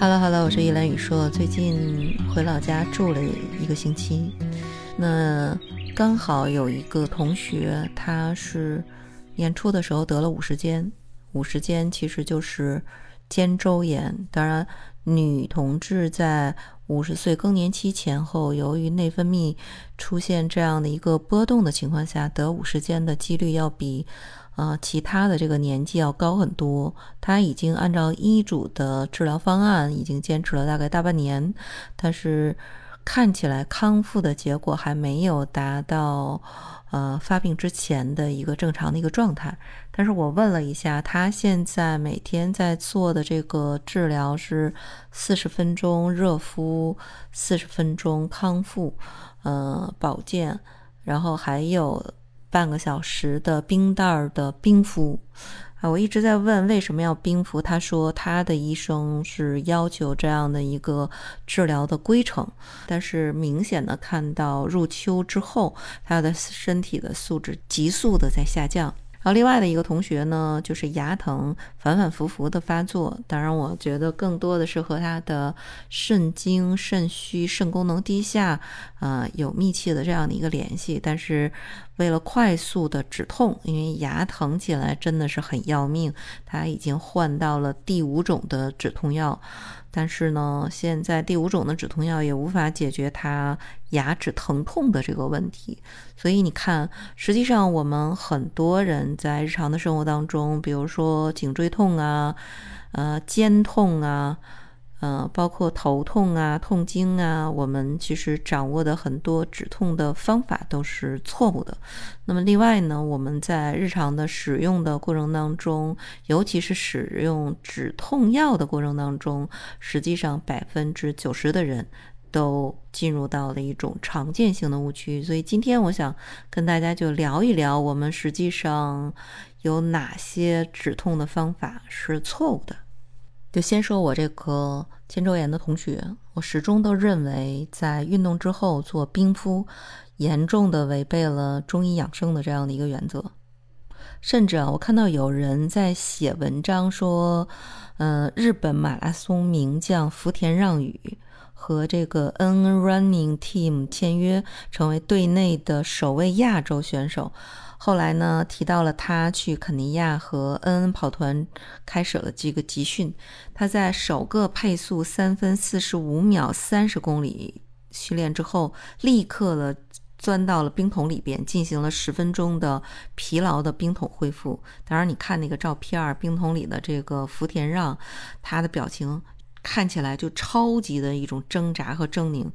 Hello Hello，我是依兰宇硕。最近回老家住了一个星期，那刚好有一个同学，他是年初的时候得了五十肩。五十肩其实就是肩周炎。当然，女同志在五十岁更年期前后，由于内分泌出现这样的一个波动的情况下，得五十肩的几率要比。呃，其他的这个年纪要高很多。她已经按照医嘱的治疗方案，已经坚持了大概大半年，但是看起来康复的结果还没有达到呃发病之前的一个正常的一个状态。但是我问了一下，他现在每天在做的这个治疗是四十分钟热敷，四十分钟康复，呃保健，然后还有。半个小时的冰袋儿的冰敷啊，我一直在问为什么要冰敷。他说他的医生是要求这样的一个治疗的规程，但是明显的看到入秋之后，他的身体的素质急速的在下降。然后另外的一个同学呢，就是牙疼反反复复的发作。当然，我觉得更多的是和他的肾精、肾虚、肾功能低下，啊，有密切的这样的一个联系。但是，为了快速的止痛，因为牙疼起来真的是很要命，他已经换到了第五种的止痛药。但是呢，现在第五种的止痛药也无法解决他牙齿疼痛的这个问题。所以你看，实际上我们很多人在日常的生活当中，比如说颈椎痛啊，呃，肩痛啊。呃，包括头痛啊、痛经啊，我们其实掌握的很多止痛的方法都是错误的。那么另外呢，我们在日常的使用的过程当中，尤其是使用止痛药的过程当中，实际上百分之九十的人都进入到了一种常见性的误区。所以今天我想跟大家就聊一聊，我们实际上有哪些止痛的方法是错误的。就先说我这个肩周炎的同学，我始终都认为在运动之后做冰敷，严重的违背了中医养生的这样的一个原则。甚至啊，我看到有人在写文章说，嗯，日本马拉松名将福田让宇和这个 N Running Team 签约，成为队内的首位亚洲选手。后来呢，提到了他去肯尼亚和恩恩跑团开始了这个集训。他在首个配速三分四十五秒三十公里训练之后，立刻的钻到了冰桶里边，进行了十分钟的疲劳的冰桶恢复。当然，你看那个照片，冰桶里的这个福田让，他的表情看起来就超级的一种挣扎和狰狞。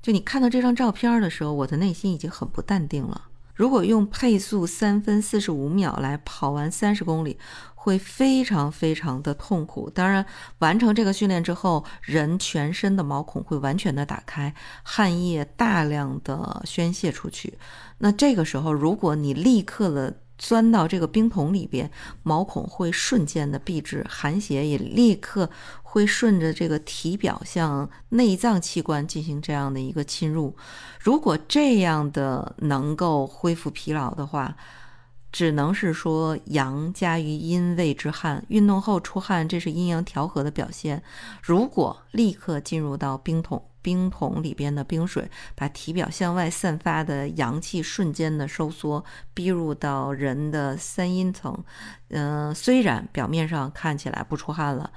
就你看到这张照片的时候，我的内心已经很不淡定了。如果用配速三分四十五秒来跑完三十公里，会非常非常的痛苦。当然，完成这个训练之后，人全身的毛孔会完全的打开，汗液大量的宣泄出去。那这个时候，如果你立刻的钻到这个冰桶里边，毛孔会瞬间的闭滞，寒邪也立刻会顺着这个体表向内脏器官进行这样的一个侵入。如果这样的能够恢复疲劳的话，只能是说阳加于阴谓之汗，运动后出汗，这是阴阳调和的表现。如果立刻进入到冰桶。冰桶里边的冰水，把体表向外散发的阳气瞬间的收缩，逼入到人的三阴层。嗯，虽然表面上看起来不出汗了，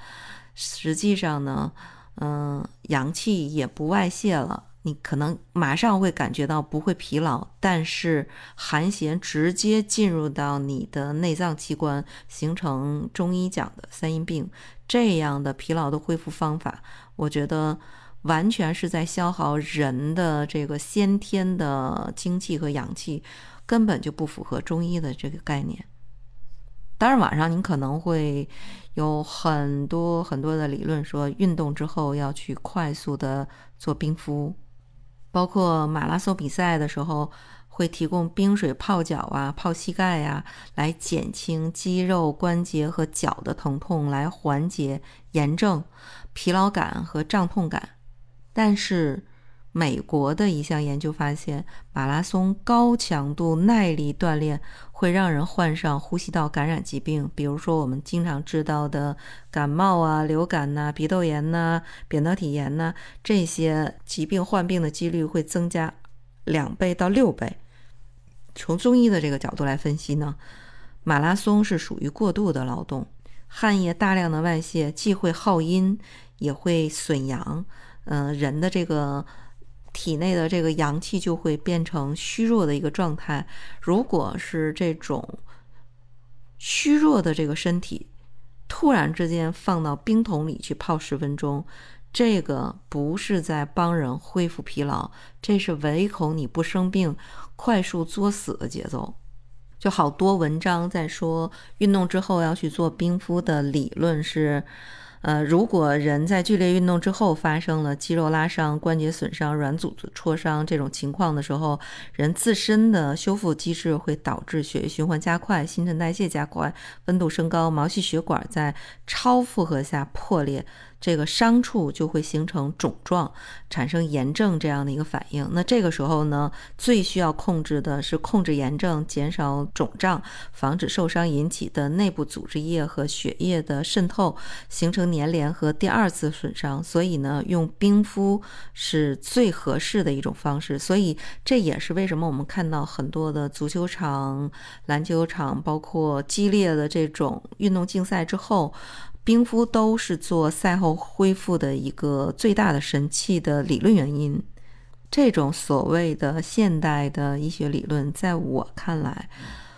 实际上呢，嗯，阳气也不外泄了。你可能马上会感觉到不会疲劳，但是寒邪直接进入到你的内脏器官，形成中医讲的三阴病。这样的疲劳的恢复方法，我觉得。完全是在消耗人的这个先天的精气和阳气，根本就不符合中医的这个概念。当然，晚上您可能会有很多很多的理论，说运动之后要去快速的做冰敷，包括马拉松比赛的时候会提供冰水泡脚啊、泡膝盖呀，来减轻肌肉、关节和脚的疼痛，来缓解炎症、疲劳感和胀痛感。但是，美国的一项研究发现，马拉松高强度耐力锻炼会让人患上呼吸道感染疾病，比如说我们经常知道的感冒啊、流感呐、鼻窦炎呐、扁桃体炎呐，这些疾病患病的几率会增加两倍到六倍。从中医的这个角度来分析呢，马拉松是属于过度的劳动，汗液大量的外泄，既会耗阴，也会损阳，嗯，人的这个。体内的这个阳气就会变成虚弱的一个状态。如果是这种虚弱的这个身体，突然之间放到冰桶里去泡十分钟，这个不是在帮人恢复疲劳，这是唯恐你不生病、快速作死的节奏。就好多文章在说，运动之后要去做冰敷的理论是。呃，如果人在剧烈运动之后发生了肌肉拉伤、关节损伤、软组织挫伤这种情况的时候，人自身的修复机制会导致血液循环加快、新陈代谢加快、温度升高、毛细血管在超负荷下破裂。这个伤处就会形成肿状，产生炎症这样的一个反应。那这个时候呢，最需要控制的是控制炎症，减少肿胀，防止受伤引起的内部组织液和血液的渗透，形成粘连和第二次损伤。所以呢，用冰敷是最合适的一种方式。所以这也是为什么我们看到很多的足球场、篮球场，包括激烈的这种运动竞赛之后。冰敷都是做赛后恢复的一个最大的神器的理论原因。这种所谓的现代的医学理论，在我看来，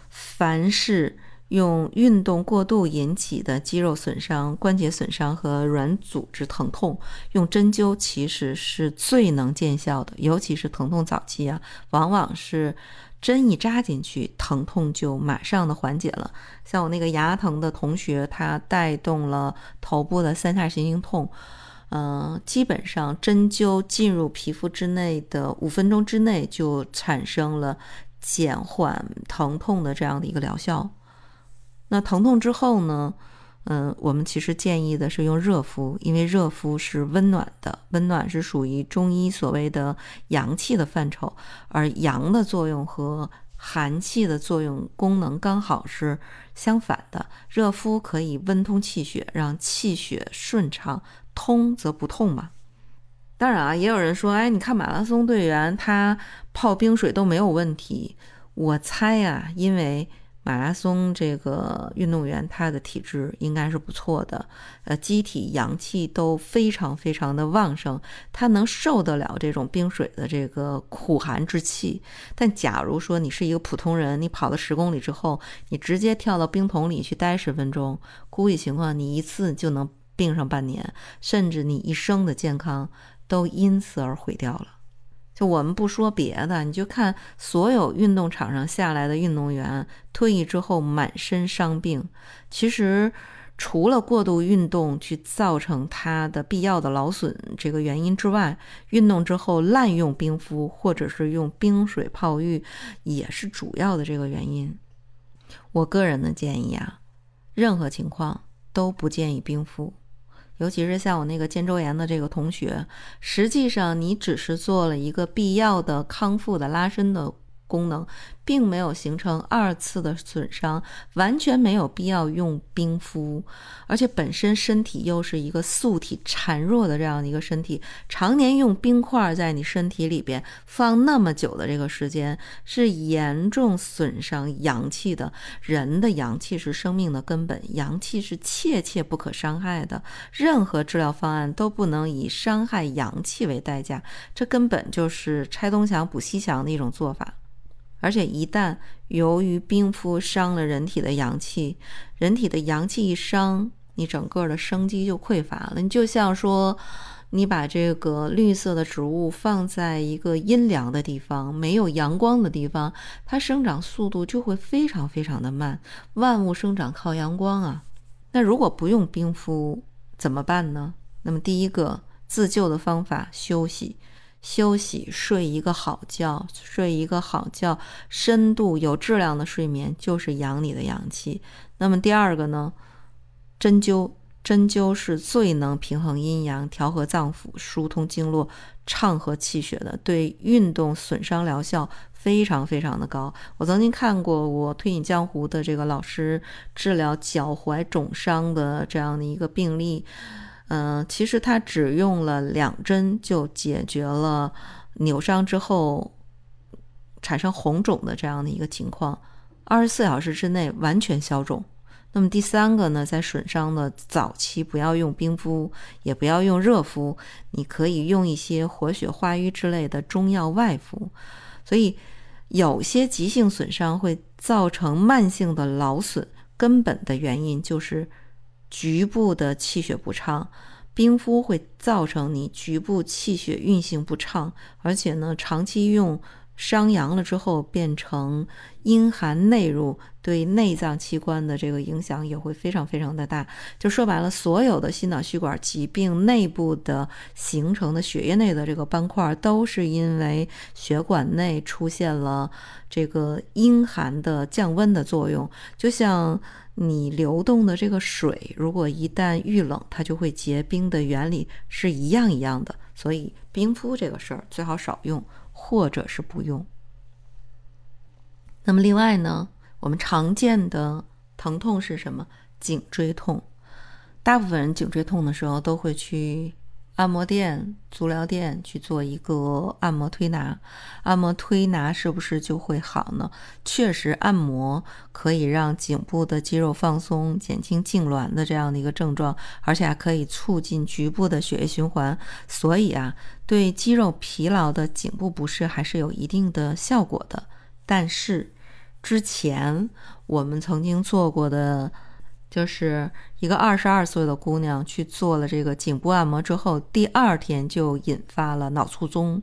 凡是用运动过度引起的肌肉损伤、关节损伤和软组织疼痛，用针灸其实是最能见效的。尤其是疼痛早期啊，往往是。针一扎进去，疼痛就马上的缓解了。像我那个牙疼的同学，他带动了头部的三叉神经痛，嗯，基本上针灸进入皮肤之内的五分钟之内，就产生了减缓疼痛的这样的一个疗效。那疼痛之后呢？嗯，我们其实建议的是用热敷，因为热敷是温暖的，温暖是属于中医所谓的阳气的范畴，而阳的作用和寒气的作用功能刚好是相反的。热敷可以温通气血，让气血顺畅，通则不痛嘛。当然啊，也有人说，哎，你看马拉松队员他泡冰水都没有问题，我猜呀，因为。马拉松这个运动员，他的体质应该是不错的，呃，机体阳气都非常非常的旺盛，他能受得了这种冰水的这个苦寒之气。但假如说你是一个普通人，你跑了十公里之后，你直接跳到冰桶里去待十分钟，估计情况你一次就能病上半年，甚至你一生的健康都因此而毁掉了。就我们不说别的，你就看所有运动场上下来的运动员退役之后满身伤病，其实除了过度运动去造成他的必要的劳损这个原因之外，运动之后滥用冰敷或者是用冰水泡浴也是主要的这个原因。我个人的建议啊，任何情况都不建议冰敷。尤其是像我那个肩周炎的这个同学，实际上你只是做了一个必要的康复的拉伸的。功能并没有形成二次的损伤，完全没有必要用冰敷，而且本身身体又是一个素体孱弱的这样的一个身体，常年用冰块在你身体里边放那么久的这个时间，是严重损伤阳气的。人的阳气是生命的根本，阳气是切切不可伤害的，任何治疗方案都不能以伤害阳气为代价，这根本就是拆东墙补西墙的一种做法。而且一旦由于冰敷伤了人体的阳气，人体的阳气一伤，你整个的生机就匮乏了。你就像说，你把这个绿色的植物放在一个阴凉的地方，没有阳光的地方，它生长速度就会非常非常的慢。万物生长靠阳光啊。那如果不用冰敷怎么办呢？那么第一个自救的方法，休息。休息，睡一个好觉，睡一个好觉，深度有质量的睡眠就是养你的阳气。那么第二个呢？针灸，针灸是最能平衡阴阳、调和脏腑、疏通经络、畅和气血的，对运动损伤疗效非常非常的高。我曾经看过我推引江湖的这个老师治疗脚踝肿伤的这样的一个病例，嗯，其实他只用了两针就解决了扭伤之后产生红肿的这样的一个情况，二十四小时之内完全消肿。那么第三个呢，在损伤的早期，不要用冰敷，也不要用热敷，你可以用一些活血化瘀之类的中药外敷。所以，有些急性损伤会造成慢性的劳损，根本的原因就是局部的气血不畅，冰敷会造成你局部气血运行不畅，而且呢，长期用。伤阳了之后，变成阴寒内入，对内脏器官的这个影响也会非常非常的大。就说白了，所有的心脑血管疾病内部的形成的血液内的这个斑块，都是因为血管内出现了这个阴寒的降温的作用。就像你流动的这个水，如果一旦遇冷，它就会结冰的原理是一样一样的。所以冰敷这个事儿最好少用。或者是不用。那么另外呢，我们常见的疼痛是什么？颈椎痛。大部分人颈椎痛的时候都会去。按摩店、足疗店去做一个按摩推拿，按摩推拿是不是就会好呢？确实，按摩可以让颈部的肌肉放松，减轻痉挛的这样的一个症状，而且还可以促进局部的血液循环。所以啊，对肌肉疲劳的颈部不适还是有一定的效果的。但是，之前我们曾经做过的。就是一个二十二岁的姑娘去做了这个颈部按摩之后，第二天就引发了脑卒中。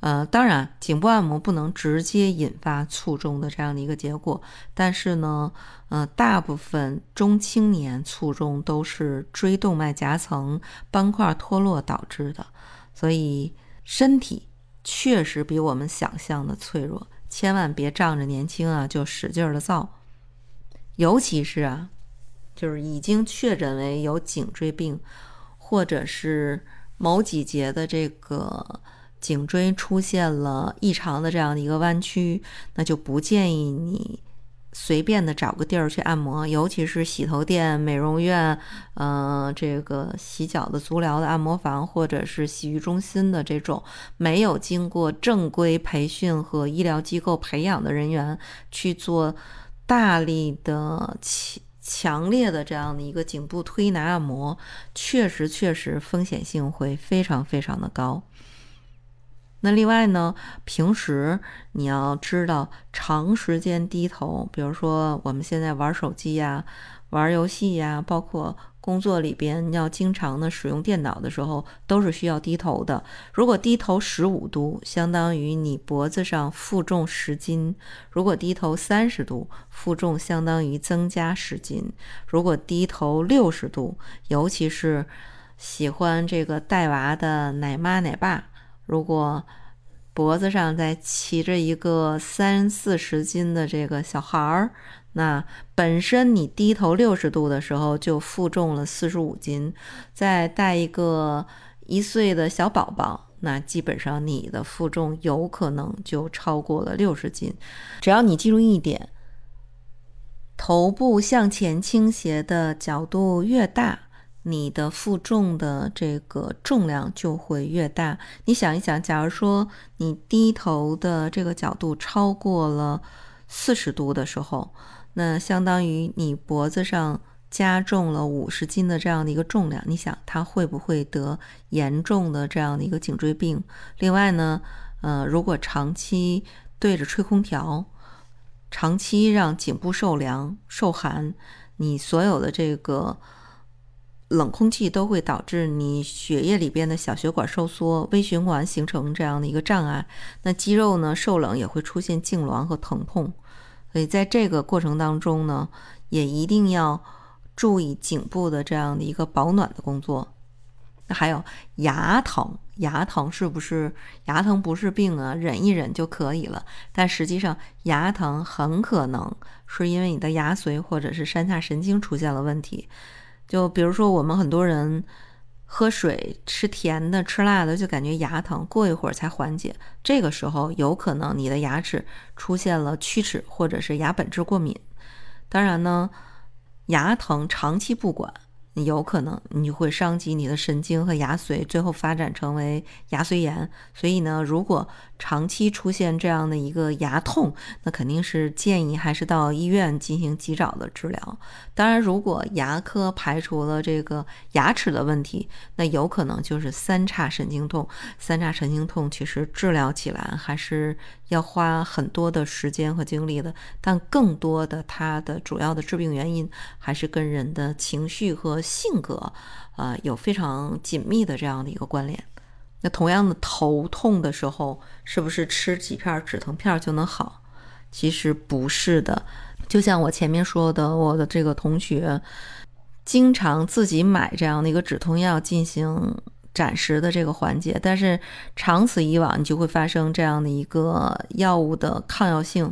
呃，当然，颈部按摩不能直接引发卒中的这样的一个结果，但是呢，呃，大部分中青年卒中都是椎动脉夹层斑块脱落导致的，所以身体确实比我们想象的脆弱，千万别仗着年轻啊就使劲儿的造，尤其是啊。就是已经确诊为有颈椎病，或者是某几节的这个颈椎出现了异常的这样的一个弯曲，那就不建议你随便的找个地儿去按摩，尤其是洗头店、美容院，嗯，这个洗脚的足疗的按摩房，或者是洗浴中心的这种没有经过正规培训和医疗机构培养的人员去做大力的起。强烈的这样的一个颈部推拿按摩，确实确实风险性会非常非常的高。那另外呢，平时你要知道，长时间低头，比如说我们现在玩手机呀、玩游戏呀，包括。工作里边要经常的使用电脑的时候，都是需要低头的。如果低头十五度，相当于你脖子上负重十斤；如果低头三十度，负重相当于增加十斤；如果低头六十度，尤其是喜欢这个带娃的奶妈奶爸，如果脖子上再骑着一个三四十斤的这个小孩儿。那本身你低头六十度的时候就负重了四十五斤，再带一个一岁的小宝宝，那基本上你的负重有可能就超过了六十斤。只要你记住一点，头部向前倾斜的角度越大，你的负重的这个重量就会越大。你想一想，假如说你低头的这个角度超过了四十度的时候，那相当于你脖子上加重了五十斤的这样的一个重量，你想他会不会得严重的这样的一个颈椎病？另外呢，呃，如果长期对着吹空调，长期让颈部受凉受寒，你所有的这个冷空气都会导致你血液里边的小血管收缩，微循环形成这样的一个障碍。那肌肉呢受冷也会出现痉挛和疼痛。所以在这个过程当中呢，也一定要注意颈部的这样的一个保暖的工作。那还有牙疼，牙疼是不是牙疼不是病啊？忍一忍就可以了。但实际上，牙疼很可能是因为你的牙髓或者是山下神经出现了问题。就比如说，我们很多人喝水、吃甜的、吃辣的，就感觉牙疼，过一会儿才缓解。这个时候有可能你的牙齿出现了龋齿，或者是牙本质过敏。当然呢，牙疼长期不管。有可能你会伤及你的神经和牙髓，最后发展成为牙髓炎。所以呢，如果长期出现这样的一个牙痛，那肯定是建议还是到医院进行及早的治疗。当然，如果牙科排除了这个牙齿的问题，那有可能就是三叉神经痛。三叉神经痛其实治疗起来还是要花很多的时间和精力的，但更多的它的主要的致病原因还是跟人的情绪和性格，呃，有非常紧密的这样的一个关联。那同样的头痛的时候，是不是吃几片止疼片就能好？其实不是的。就像我前面说的，我的这个同学经常自己买这样的一个止痛药进行暂时的这个缓解，但是长此以往，你就会发生这样的一个药物的抗药性。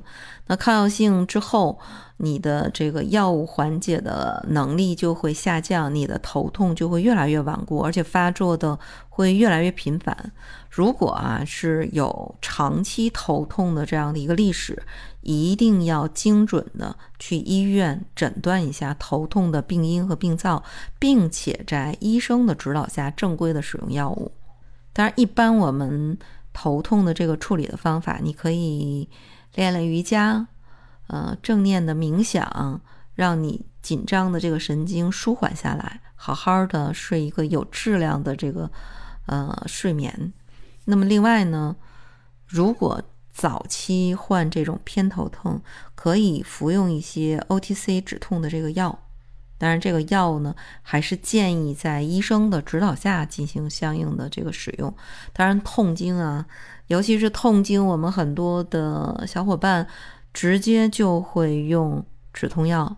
那抗药性之后，你的这个药物缓解的能力就会下降，你的头痛就会越来越顽固，而且发作的会越来越频繁。如果啊是有长期头痛的这样的一个历史，一定要精准的去医院诊断一下头痛的病因和病灶，并且在医生的指导下正规的使用药物。当然，一般我们头痛的这个处理的方法，你可以。练练瑜伽，呃，正念的冥想，让你紧张的这个神经舒缓下来，好好的睡一个有质量的这个呃睡眠。那么另外呢，如果早期患这种偏头痛，可以服用一些 OTC 止痛的这个药。当然，这个药呢，还是建议在医生的指导下进行相应的这个使用。当然，痛经啊。尤其是痛经，我们很多的小伙伴直接就会用止痛药，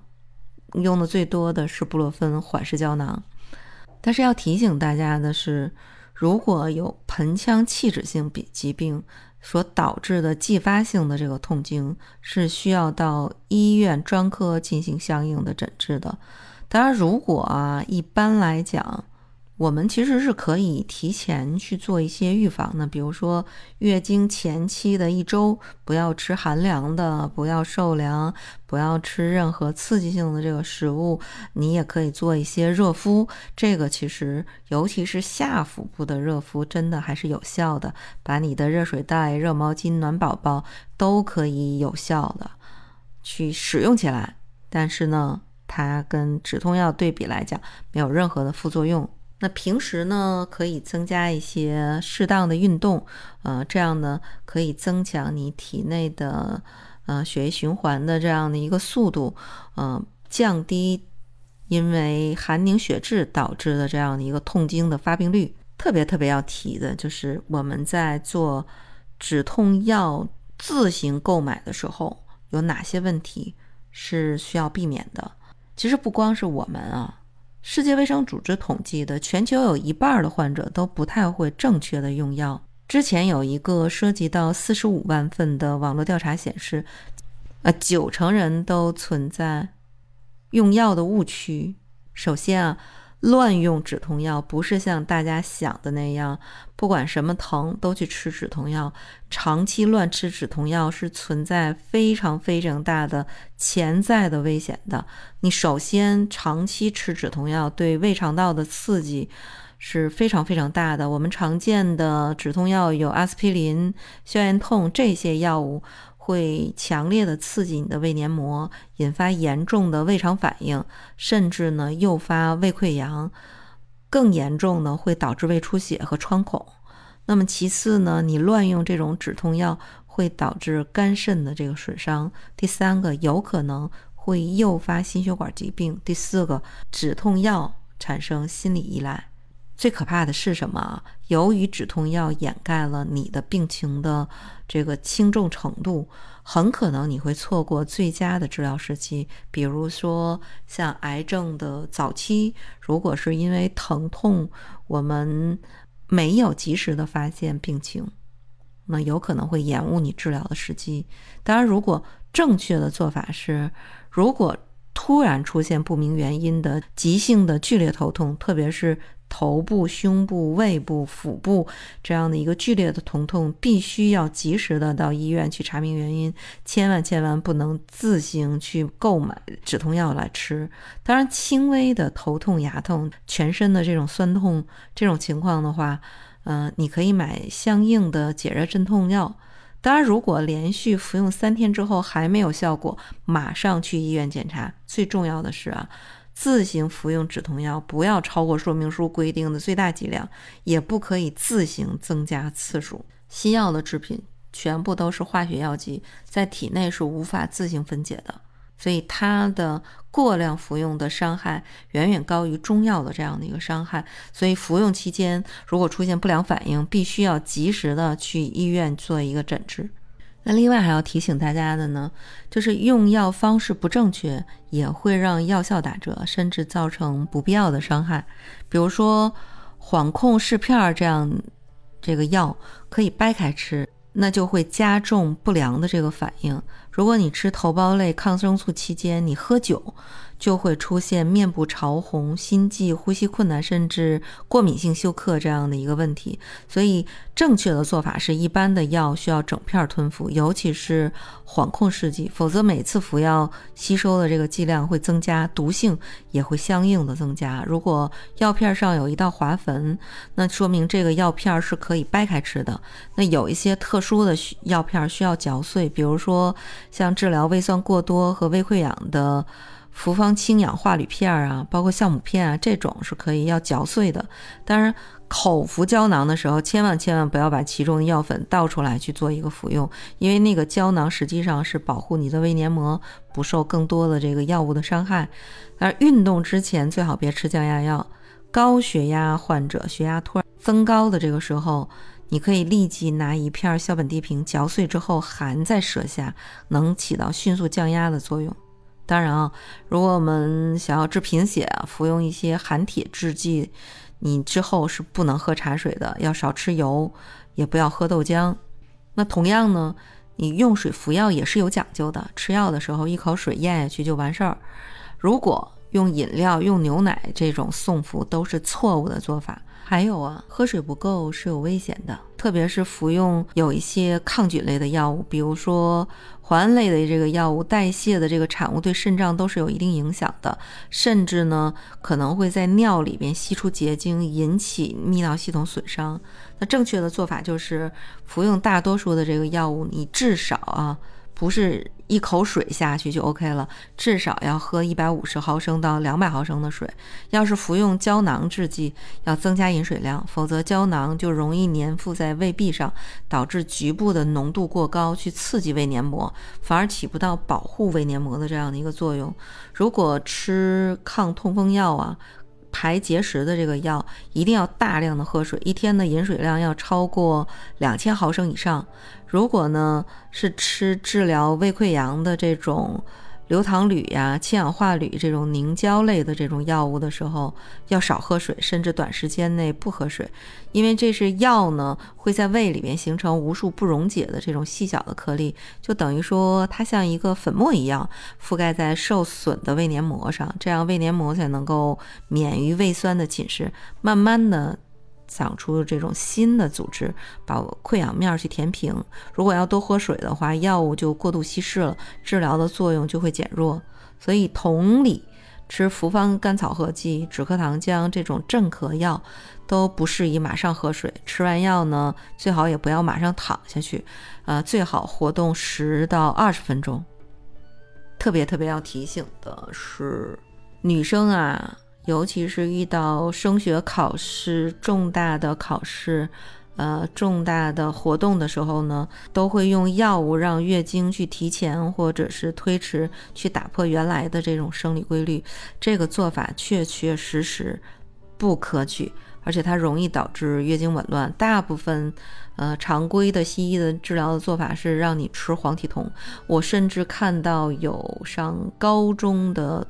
用的最多的是布洛芬缓释胶囊。但是要提醒大家的是，如果有盆腔器质性疾病所导致的继发性的这个痛经，是需要到医院专科进行相应的诊治的。当然，如果啊，一般来讲。我们其实是可以提前去做一些预防的，比如说月经前期的一周不要吃寒凉的，不要受凉，不要吃任何刺激性的这个食物。你也可以做一些热敷，这个其实尤其是下腹部的热敷，真的还是有效的。把你的热水袋、热毛巾、暖宝宝都可以有效的去使用起来。但是呢，它跟止痛药对比来讲，没有任何的副作用。那平时呢，可以增加一些适当的运动，呃，这样呢可以增强你体内的呃血液循环的这样的一个速度，嗯，降低因为寒凝血滞导致的这样的一个痛经的发病率。特别特别要提的就是我们在做止痛药自行购买的时候，有哪些问题是需要避免的？其实不光是我们啊。世界卫生组织统计的，全球有一半的患者都不太会正确的用药。之前有一个涉及到四十五万份的网络调查显示，呃，九成人都存在用药的误区。首先啊。乱用止痛药不是像大家想的那样，不管什么疼都去吃止痛药。长期乱吃止痛药是存在非常非常大的潜在的危险的。你首先长期吃止痛药对胃肠道的刺激是非常非常大的。我们常见的止痛药有阿司匹林、消炎痛这些药物。会强烈的刺激你的胃黏膜，引发严重的胃肠反应，甚至呢诱发胃溃疡，更严重呢会导致胃出血和穿孔。那么其次呢，你乱用这种止痛药会导致肝肾的这个损伤。第三个有可能会诱发心血管疾病。第四个，止痛药产生心理依赖。最可怕的是什么？由于止痛药掩盖了你的病情的这个轻重程度，很可能你会错过最佳的治疗时期。比如说，像癌症的早期，如果是因为疼痛，我们没有及时的发现病情，那有可能会延误你治疗的时机。当然，如果正确的做法是，如果突然出现不明原因的急性的剧烈头痛，特别是头部、胸部、胃部、腹部这样的一个剧烈的疼痛，必须要及时的到医院去查明原因，千万千万不能自行去购买止痛药来吃。当然，轻微的头痛、牙痛、全身的这种酸痛这种情况的话，嗯，你可以买相应的解热镇痛药。当然，如果连续服用三天之后还没有效果，马上去医院检查。最重要的是啊，自行服用止痛药不要超过说明书规定的最大剂量，也不可以自行增加次数。西药的制品全部都是化学药剂，在体内是无法自行分解的。所以它的过量服用的伤害远远高于中药的这样的一个伤害，所以服用期间如果出现不良反应，必须要及时的去医院做一个诊治。那另外还要提醒大家的呢，就是用药方式不正确，也会让药效打折，甚至造成不必要的伤害。比如说缓控试片这样这个药可以掰开吃。那就会加重不良的这个反应。如果你吃头孢类抗生素期间，你喝酒。就会出现面部潮红、心悸、呼吸困难，甚至过敏性休克这样的一个问题。所以，正确的做法是一般的药需要整片吞服，尤其是缓控试剂，否则每次服药吸收的这个剂量会增加，毒性也会相应的增加。如果药片上有一道划痕，那说明这个药片是可以掰开吃的。那有一些特殊的药片需要嚼碎，比如说像治疗胃酸过多和胃溃疡的。复方氢氧化铝片啊，包括酵母片啊，这种是可以要嚼碎的。当然，口服胶囊的时候，千万千万不要把其中的药粉倒出来去做一个服用，因为那个胶囊实际上是保护你的胃黏膜不受更多的这个药物的伤害。而运动之前最好别吃降压药。高血压患者血压突然增高的这个时候，你可以立即拿一片硝苯地平嚼碎之后含在舌下，能起到迅速降压的作用。当然啊，如果我们想要治贫血啊，服用一些含铁制剂，你之后是不能喝茶水的，要少吃油，也不要喝豆浆。那同样呢，你用水服药也是有讲究的，吃药的时候一口水咽下去就完事儿。如果用饮料、用牛奶这种送服都是错误的做法。还有啊，喝水不够是有危险的，特别是服用有一些抗菌类的药物，比如说环类的这个药物，代谢的这个产物对肾脏都是有一定影响的，甚至呢可能会在尿里边析出结晶，引起泌尿系统损伤。那正确的做法就是服用大多数的这个药物，你至少啊。不是一口水下去就 OK 了，至少要喝一百五十毫升到两百毫升的水。要是服用胶囊制剂，要增加饮水量，否则胶囊就容易粘附在胃壁上，导致局部的浓度过高，去刺激胃黏膜，反而起不到保护胃黏膜的这样的一个作用。如果吃抗痛风药啊。排结石的这个药一定要大量的喝水，一天的饮水量要超过两千毫升以上。如果呢是吃治疗胃溃疡的这种。硫糖铝呀、氢氧化铝这种凝胶类的这种药物的时候，要少喝水，甚至短时间内不喝水，因为这是药呢会在胃里面形成无数不溶解的这种细小的颗粒，就等于说它像一个粉末一样覆盖在受损的胃黏膜上，这样胃黏膜才能够免于胃酸的侵蚀，慢慢的。长出这种新的组织，把溃疡面去填平。如果要多喝水的话，药物就过度稀释了，治疗的作用就会减弱。所以，同理，吃复方甘草合剂、止咳糖浆这种镇咳药都不适宜马上喝水。吃完药呢，最好也不要马上躺下去，呃，最好活动十到二十分钟。特别特别要提醒的是，女生啊。尤其是遇到升学考试、重大的考试、呃重大的活动的时候呢，都会用药物让月经去提前或者是推迟，去打破原来的这种生理规律。这个做法确确实实不可取，而且它容易导致月经紊乱。大部分呃常规的西医的治疗的做法是让你吃黄体酮。我甚至看到有上高中的。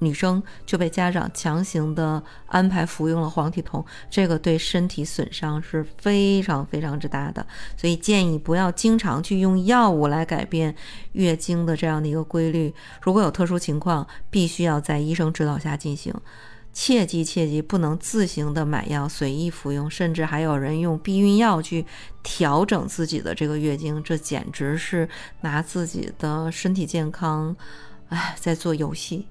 女生就被家长强行的安排服用了黄体酮，这个对身体损伤是非常非常之大的，所以建议不要经常去用药物来改变月经的这样的一个规律。如果有特殊情况，必须要在医生指导下进行。切记切记，不能自行的买药随意服用，甚至还有人用避孕药去调整自己的这个月经，这简直是拿自己的身体健康，哎，在做游戏。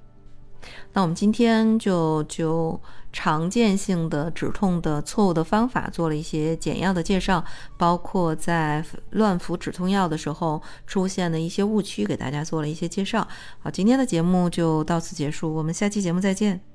那我们今天就就常见性的止痛的错误的方法做了一些简要的介绍，包括在乱服止痛药的时候出现的一些误区，给大家做了一些介绍。好，今天的节目就到此结束，我们下期节目再见。